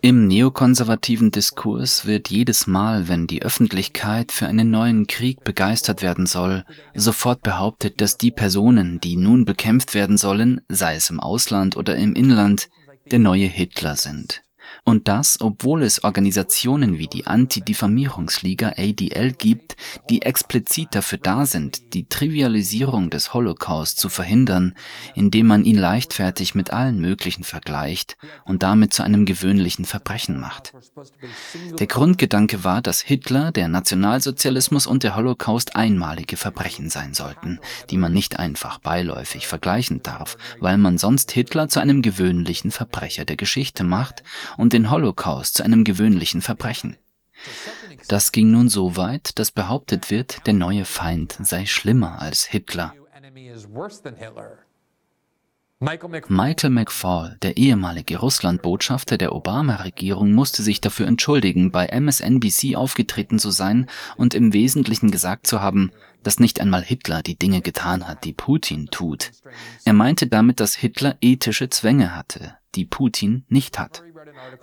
Im neokonservativen Diskurs wird jedes Mal, wenn die Öffentlichkeit für einen neuen Krieg begeistert werden soll, sofort behauptet, dass die Personen, die nun bekämpft werden sollen, sei es im Ausland oder im Inland, der neue Hitler sind. Und das, obwohl es Organisationen wie die Anti-Diffamierungsliga ADL gibt, die explizit dafür da sind, die Trivialisierung des Holocaust zu verhindern, indem man ihn leichtfertig mit allen möglichen vergleicht und damit zu einem gewöhnlichen Verbrechen macht. Der Grundgedanke war, dass Hitler, der Nationalsozialismus und der Holocaust einmalige Verbrechen sein sollten, die man nicht einfach beiläufig vergleichen darf, weil man sonst Hitler zu einem gewöhnlichen Verbrecher der Geschichte macht und den Holocaust zu einem gewöhnlichen Verbrechen. Das ging nun so weit, dass behauptet wird, der neue Feind sei schlimmer als Hitler. Michael McFaul, der ehemalige Russlandbotschafter der Obama-Regierung, musste sich dafür entschuldigen, bei MSNBC aufgetreten zu sein und im Wesentlichen gesagt zu haben, dass nicht einmal Hitler die Dinge getan hat, die Putin tut. Er meinte damit, dass Hitler ethische Zwänge hatte, die Putin nicht hat.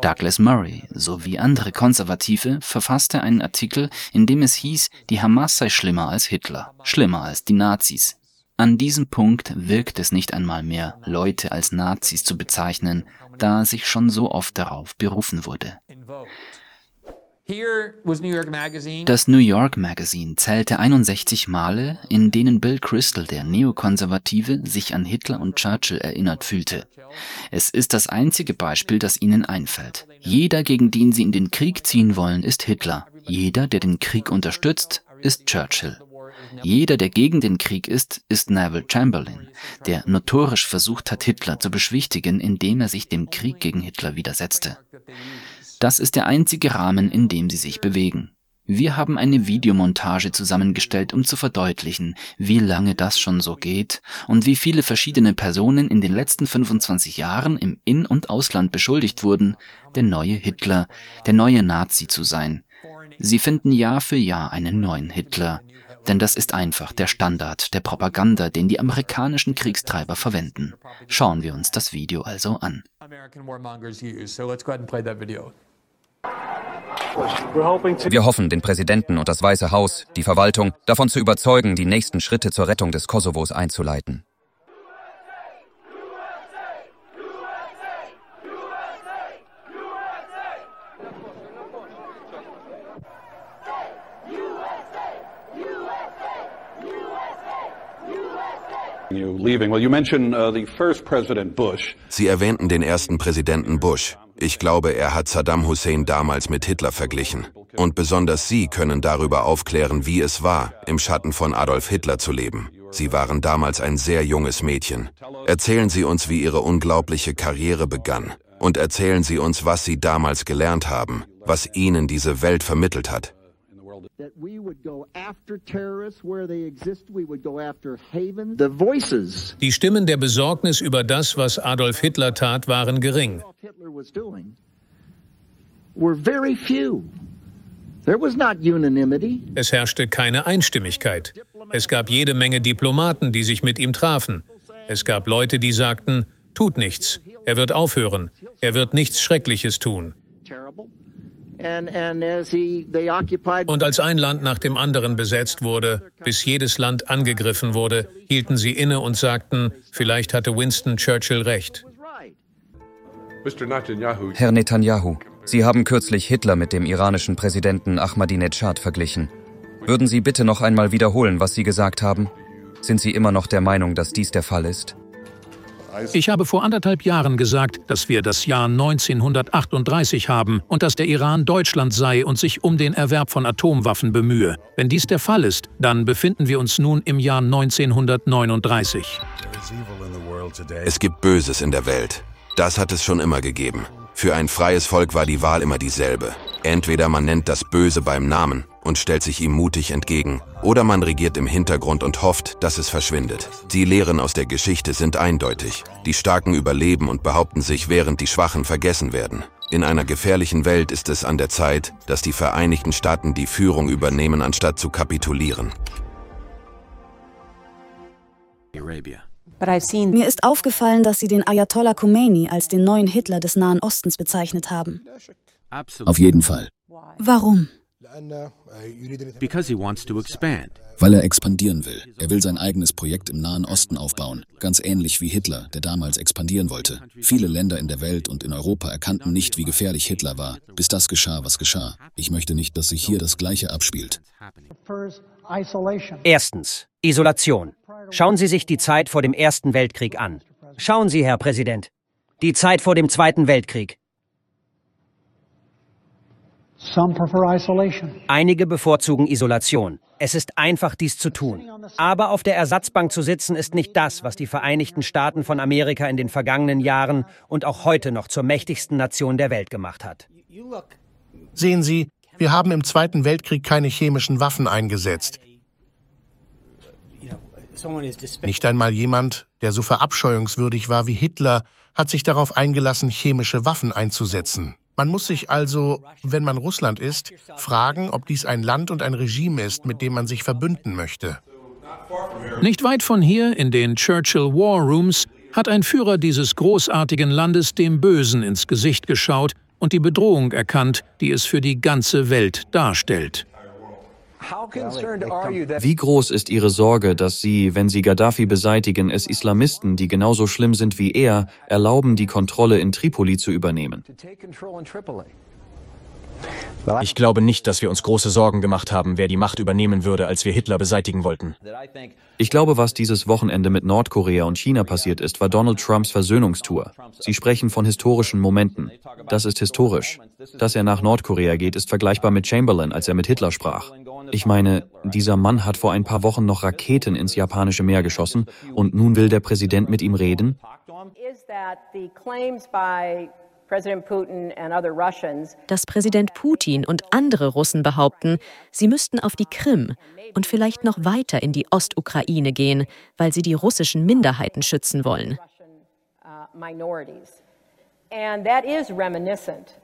Douglas Murray sowie andere Konservative verfasste einen Artikel, in dem es hieß, die Hamas sei schlimmer als Hitler, schlimmer als die Nazis. An diesem Punkt wirkt es nicht einmal mehr, Leute als Nazis zu bezeichnen, da sich schon so oft darauf berufen wurde. Das New York Magazine zählte 61 Male, in denen Bill Kristol, der Neokonservative, sich an Hitler und Churchill erinnert fühlte. Es ist das einzige Beispiel, das ihnen einfällt. Jeder, gegen den sie in den Krieg ziehen wollen, ist Hitler. Jeder, der den Krieg unterstützt, ist Churchill. Jeder, der gegen den Krieg ist, ist Neville Chamberlain, der notorisch versucht hat, Hitler zu beschwichtigen, indem er sich dem Krieg gegen Hitler widersetzte. Das ist der einzige Rahmen, in dem sie sich bewegen. Wir haben eine Videomontage zusammengestellt, um zu verdeutlichen, wie lange das schon so geht und wie viele verschiedene Personen in den letzten 25 Jahren im In- und Ausland beschuldigt wurden, der neue Hitler, der neue Nazi zu sein. Sie finden Jahr für Jahr einen neuen Hitler, denn das ist einfach der Standard der Propaganda, den die amerikanischen Kriegstreiber verwenden. Schauen wir uns das Video also an. Wir hoffen, den Präsidenten und das Weiße Haus, die Verwaltung, davon zu überzeugen, die nächsten Schritte zur Rettung des Kosovos einzuleiten. Uh, Sie erwähnten den ersten Präsidenten Bush. Ich glaube, er hat Saddam Hussein damals mit Hitler verglichen. Und besonders Sie können darüber aufklären, wie es war, im Schatten von Adolf Hitler zu leben. Sie waren damals ein sehr junges Mädchen. Erzählen Sie uns, wie Ihre unglaubliche Karriere begann. Und erzählen Sie uns, was Sie damals gelernt haben, was Ihnen diese Welt vermittelt hat. Die Stimmen der Besorgnis über das, was Adolf Hitler tat, waren gering. Es herrschte keine Einstimmigkeit. Es gab jede Menge Diplomaten, die sich mit ihm trafen. Es gab Leute, die sagten, tut nichts, er wird aufhören, er wird nichts Schreckliches tun. Und als ein Land nach dem anderen besetzt wurde, bis jedes Land angegriffen wurde, hielten sie inne und sagten, vielleicht hatte Winston Churchill recht. Herr Netanyahu, Sie haben kürzlich Hitler mit dem iranischen Präsidenten Ahmadinejad verglichen. Würden Sie bitte noch einmal wiederholen, was Sie gesagt haben? Sind Sie immer noch der Meinung, dass dies der Fall ist? Ich habe vor anderthalb Jahren gesagt, dass wir das Jahr 1938 haben und dass der Iran Deutschland sei und sich um den Erwerb von Atomwaffen bemühe. Wenn dies der Fall ist, dann befinden wir uns nun im Jahr 1939. Es gibt Böses in der Welt. Das hat es schon immer gegeben. Für ein freies Volk war die Wahl immer dieselbe. Entweder man nennt das Böse beim Namen und stellt sich ihm mutig entgegen, oder man regiert im Hintergrund und hofft, dass es verschwindet. Die Lehren aus der Geschichte sind eindeutig. Die Starken überleben und behaupten sich, während die Schwachen vergessen werden. In einer gefährlichen Welt ist es an der Zeit, dass die Vereinigten Staaten die Führung übernehmen, anstatt zu kapitulieren. Arabia. Mir ist aufgefallen, dass Sie den Ayatollah Khomeini als den neuen Hitler des Nahen Ostens bezeichnet haben. Auf jeden Fall. Warum? Weil er expandieren will. Er will sein eigenes Projekt im Nahen Osten aufbauen. Ganz ähnlich wie Hitler, der damals expandieren wollte. Viele Länder in der Welt und in Europa erkannten nicht, wie gefährlich Hitler war, bis das geschah, was geschah. Ich möchte nicht, dass sich hier das Gleiche abspielt. Erstens. Isolation. Schauen Sie sich die Zeit vor dem Ersten Weltkrieg an. Schauen Sie, Herr Präsident. Die Zeit vor dem Zweiten Weltkrieg. Einige bevorzugen Isolation. Es ist einfach, dies zu tun. Aber auf der Ersatzbank zu sitzen, ist nicht das, was die Vereinigten Staaten von Amerika in den vergangenen Jahren und auch heute noch zur mächtigsten Nation der Welt gemacht hat. Sehen Sie, wir haben im Zweiten Weltkrieg keine chemischen Waffen eingesetzt. Nicht einmal jemand, der so verabscheuungswürdig war wie Hitler, hat sich darauf eingelassen, chemische Waffen einzusetzen. Man muss sich also, wenn man Russland ist, fragen, ob dies ein Land und ein Regime ist, mit dem man sich verbünden möchte. Nicht weit von hier, in den Churchill War Rooms, hat ein Führer dieses großartigen Landes dem Bösen ins Gesicht geschaut und die Bedrohung erkannt, die es für die ganze Welt darstellt. Wie groß ist Ihre Sorge, dass Sie, wenn Sie Gaddafi beseitigen, es Islamisten, die genauso schlimm sind wie er, erlauben, die Kontrolle in Tripoli zu übernehmen? Ich glaube nicht, dass wir uns große Sorgen gemacht haben, wer die Macht übernehmen würde, als wir Hitler beseitigen wollten. Ich glaube, was dieses Wochenende mit Nordkorea und China passiert ist, war Donald Trumps Versöhnungstour. Sie sprechen von historischen Momenten. Das ist historisch. Dass er nach Nordkorea geht, ist vergleichbar mit Chamberlain, als er mit Hitler sprach. Ich meine, dieser Mann hat vor ein paar Wochen noch Raketen ins japanische Meer geschossen und nun will der Präsident mit ihm reden? Dass Präsident Putin und andere Russen behaupten, sie müssten auf die Krim und vielleicht noch weiter in die Ostukraine gehen, weil sie die russischen Minderheiten schützen wollen.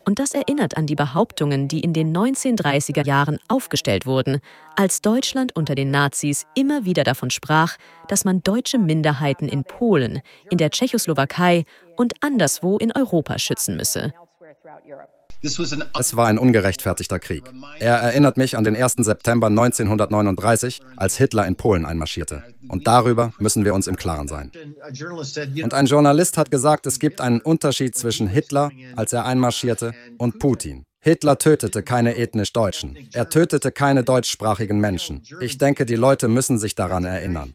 Und das erinnert an die Behauptungen, die in den 1930er Jahren aufgestellt wurden, als Deutschland unter den Nazis immer wieder davon sprach, dass man deutsche Minderheiten in Polen, in der Tschechoslowakei und anderswo in Europa schützen müsse. Es war ein ungerechtfertigter Krieg. Er erinnert mich an den 1. September 1939, als Hitler in Polen einmarschierte. Und darüber müssen wir uns im Klaren sein. Und ein Journalist hat gesagt, es gibt einen Unterschied zwischen Hitler, als er einmarschierte, und Putin. Hitler tötete keine ethnisch Deutschen. Er tötete keine deutschsprachigen Menschen. Ich denke, die Leute müssen sich daran erinnern.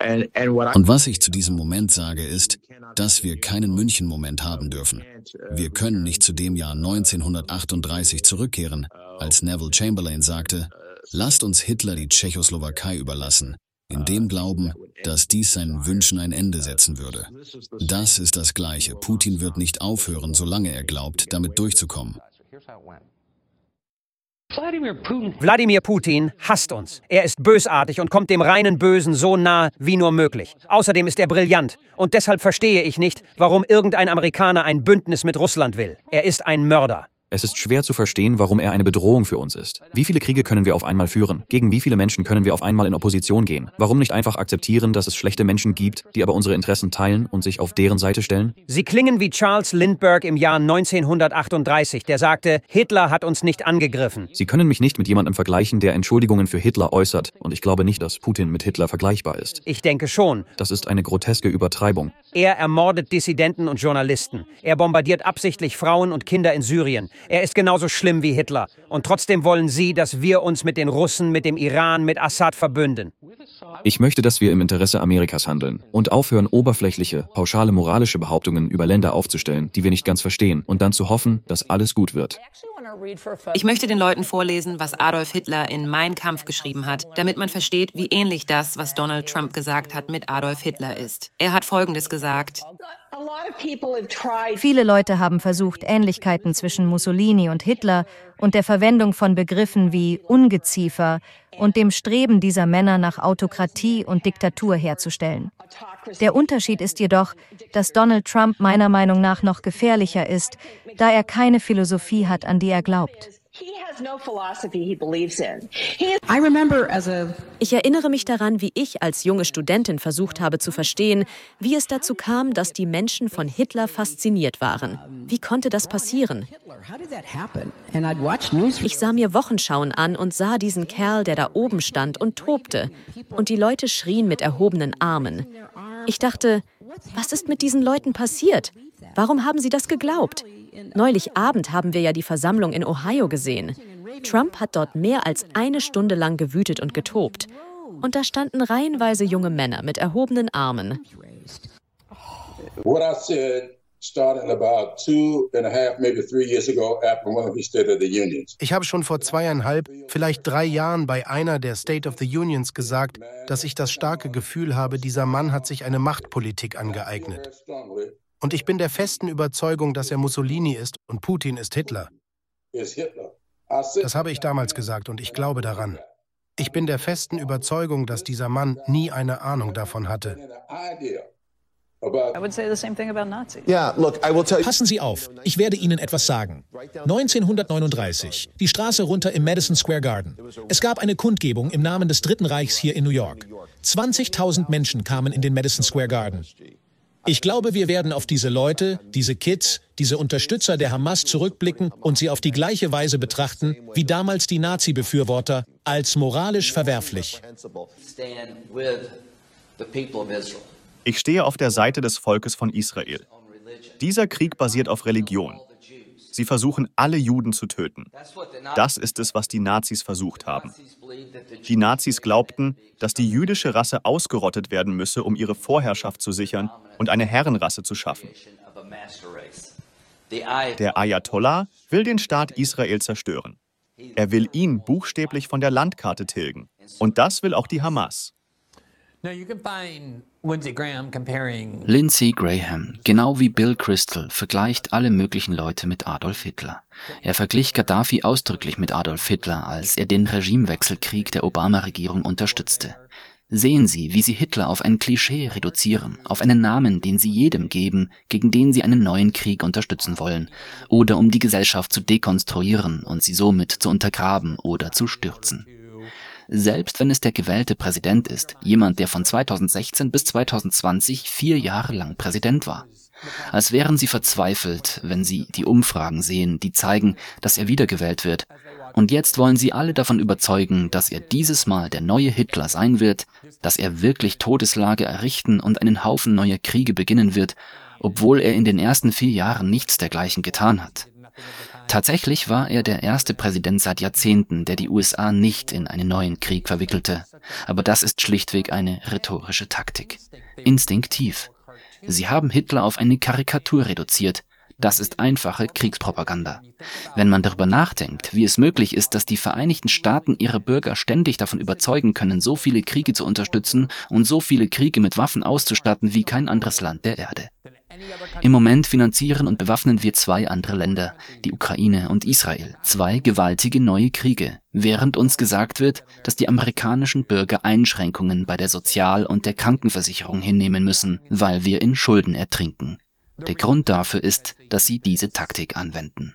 Und was ich zu diesem Moment sage, ist, dass wir keinen München-Moment haben dürfen. Wir können nicht zu dem Jahr 1938 zurückkehren, als Neville Chamberlain sagte, lasst uns Hitler die Tschechoslowakei überlassen, in dem Glauben, dass dies seinen Wünschen ein Ende setzen würde. Das ist das Gleiche. Putin wird nicht aufhören, solange er glaubt, damit durchzukommen. Wladimir Putin hasst uns. Er ist bösartig und kommt dem reinen Bösen so nah wie nur möglich. Außerdem ist er brillant. Und deshalb verstehe ich nicht, warum irgendein Amerikaner ein Bündnis mit Russland will. Er ist ein Mörder. Es ist schwer zu verstehen, warum er eine Bedrohung für uns ist. Wie viele Kriege können wir auf einmal führen? Gegen wie viele Menschen können wir auf einmal in Opposition gehen? Warum nicht einfach akzeptieren, dass es schlechte Menschen gibt, die aber unsere Interessen teilen und sich auf deren Seite stellen? Sie klingen wie Charles Lindbergh im Jahr 1938, der sagte, Hitler hat uns nicht angegriffen. Sie können mich nicht mit jemandem vergleichen, der Entschuldigungen für Hitler äußert. Und ich glaube nicht, dass Putin mit Hitler vergleichbar ist. Ich denke schon. Das ist eine groteske Übertreibung. Er ermordet Dissidenten und Journalisten. Er bombardiert absichtlich Frauen und Kinder in Syrien. Er ist genauso schlimm wie Hitler. Und trotzdem wollen Sie, dass wir uns mit den Russen, mit dem Iran, mit Assad verbünden. Ich möchte, dass wir im Interesse Amerikas handeln und aufhören, oberflächliche, pauschale moralische Behauptungen über Länder aufzustellen, die wir nicht ganz verstehen, und dann zu hoffen, dass alles gut wird. Ich möchte den Leuten vorlesen, was Adolf Hitler in Mein Kampf geschrieben hat, damit man versteht, wie ähnlich das, was Donald Trump gesagt hat, mit Adolf Hitler ist. Er hat Folgendes gesagt. Viele Leute haben versucht, Ähnlichkeiten zwischen Mussolini und Hitler und der Verwendung von Begriffen wie Ungeziefer und dem Streben dieser Männer nach Autokratie und Diktatur herzustellen. Der Unterschied ist jedoch, dass Donald Trump meiner Meinung nach noch gefährlicher ist, da er keine Philosophie hat, an die er glaubt. Ich erinnere mich daran, wie ich als junge Studentin versucht habe zu verstehen, wie es dazu kam, dass die Menschen von Hitler fasziniert waren. Wie konnte das passieren? Ich sah mir Wochenschauen an und sah diesen Kerl, der da oben stand und tobte. Und die Leute schrien mit erhobenen Armen. Ich dachte, was ist mit diesen Leuten passiert? Warum haben sie das geglaubt? Neulich Abend haben wir ja die Versammlung in Ohio gesehen. Trump hat dort mehr als eine Stunde lang gewütet und getobt. Und da standen reihenweise junge Männer mit erhobenen Armen. Ich habe schon vor zweieinhalb, vielleicht drei Jahren bei einer der State of the Unions gesagt, dass ich das starke Gefühl habe, dieser Mann hat sich eine Machtpolitik angeeignet. Und ich bin der festen Überzeugung, dass er Mussolini ist und Putin ist Hitler. Das habe ich damals gesagt und ich glaube daran. Ich bin der festen Überzeugung, dass dieser Mann nie eine Ahnung davon hatte. Passen Sie auf, ich werde Ihnen etwas sagen. 1939, die Straße runter im Madison Square Garden. Es gab eine Kundgebung im Namen des Dritten Reichs hier in New York. 20.000 Menschen kamen in den Madison Square Garden. Ich glaube, wir werden auf diese Leute, diese Kids, diese Unterstützer der Hamas zurückblicken und sie auf die gleiche Weise betrachten wie damals die Nazi-Befürworter als moralisch verwerflich. Ich stehe auf der Seite des Volkes von Israel. Dieser Krieg basiert auf Religion. Sie versuchen, alle Juden zu töten. Das ist es, was die Nazis versucht haben. Die Nazis glaubten, dass die jüdische Rasse ausgerottet werden müsse, um ihre Vorherrschaft zu sichern und eine Herrenrasse zu schaffen. Der Ayatollah will den Staat Israel zerstören. Er will ihn buchstäblich von der Landkarte tilgen. Und das will auch die Hamas. Lindsey Graham, genau wie Bill Crystal, vergleicht alle möglichen Leute mit Adolf Hitler. Er verglich Gaddafi ausdrücklich mit Adolf Hitler, als er den Regimewechselkrieg der Obama-Regierung unterstützte. Sehen Sie, wie Sie Hitler auf ein Klischee reduzieren, auf einen Namen, den Sie jedem geben, gegen den Sie einen neuen Krieg unterstützen wollen, oder um die Gesellschaft zu dekonstruieren und sie somit zu untergraben oder zu stürzen selbst wenn es der gewählte Präsident ist, jemand, der von 2016 bis 2020 vier Jahre lang Präsident war. Als wären sie verzweifelt, wenn sie die Umfragen sehen, die zeigen, dass er wiedergewählt wird. Und jetzt wollen sie alle davon überzeugen, dass er dieses Mal der neue Hitler sein wird, dass er wirklich Todeslage errichten und einen Haufen neuer Kriege beginnen wird, obwohl er in den ersten vier Jahren nichts dergleichen getan hat. Tatsächlich war er der erste Präsident seit Jahrzehnten, der die USA nicht in einen neuen Krieg verwickelte. Aber das ist schlichtweg eine rhetorische Taktik. Instinktiv. Sie haben Hitler auf eine Karikatur reduziert. Das ist einfache Kriegspropaganda. Wenn man darüber nachdenkt, wie es möglich ist, dass die Vereinigten Staaten ihre Bürger ständig davon überzeugen können, so viele Kriege zu unterstützen und so viele Kriege mit Waffen auszustatten wie kein anderes Land der Erde. Im Moment finanzieren und bewaffnen wir zwei andere Länder, die Ukraine und Israel, zwei gewaltige neue Kriege, während uns gesagt wird, dass die amerikanischen Bürger Einschränkungen bei der Sozial- und der Krankenversicherung hinnehmen müssen, weil wir in Schulden ertrinken. Der Grund dafür ist, dass sie diese Taktik anwenden.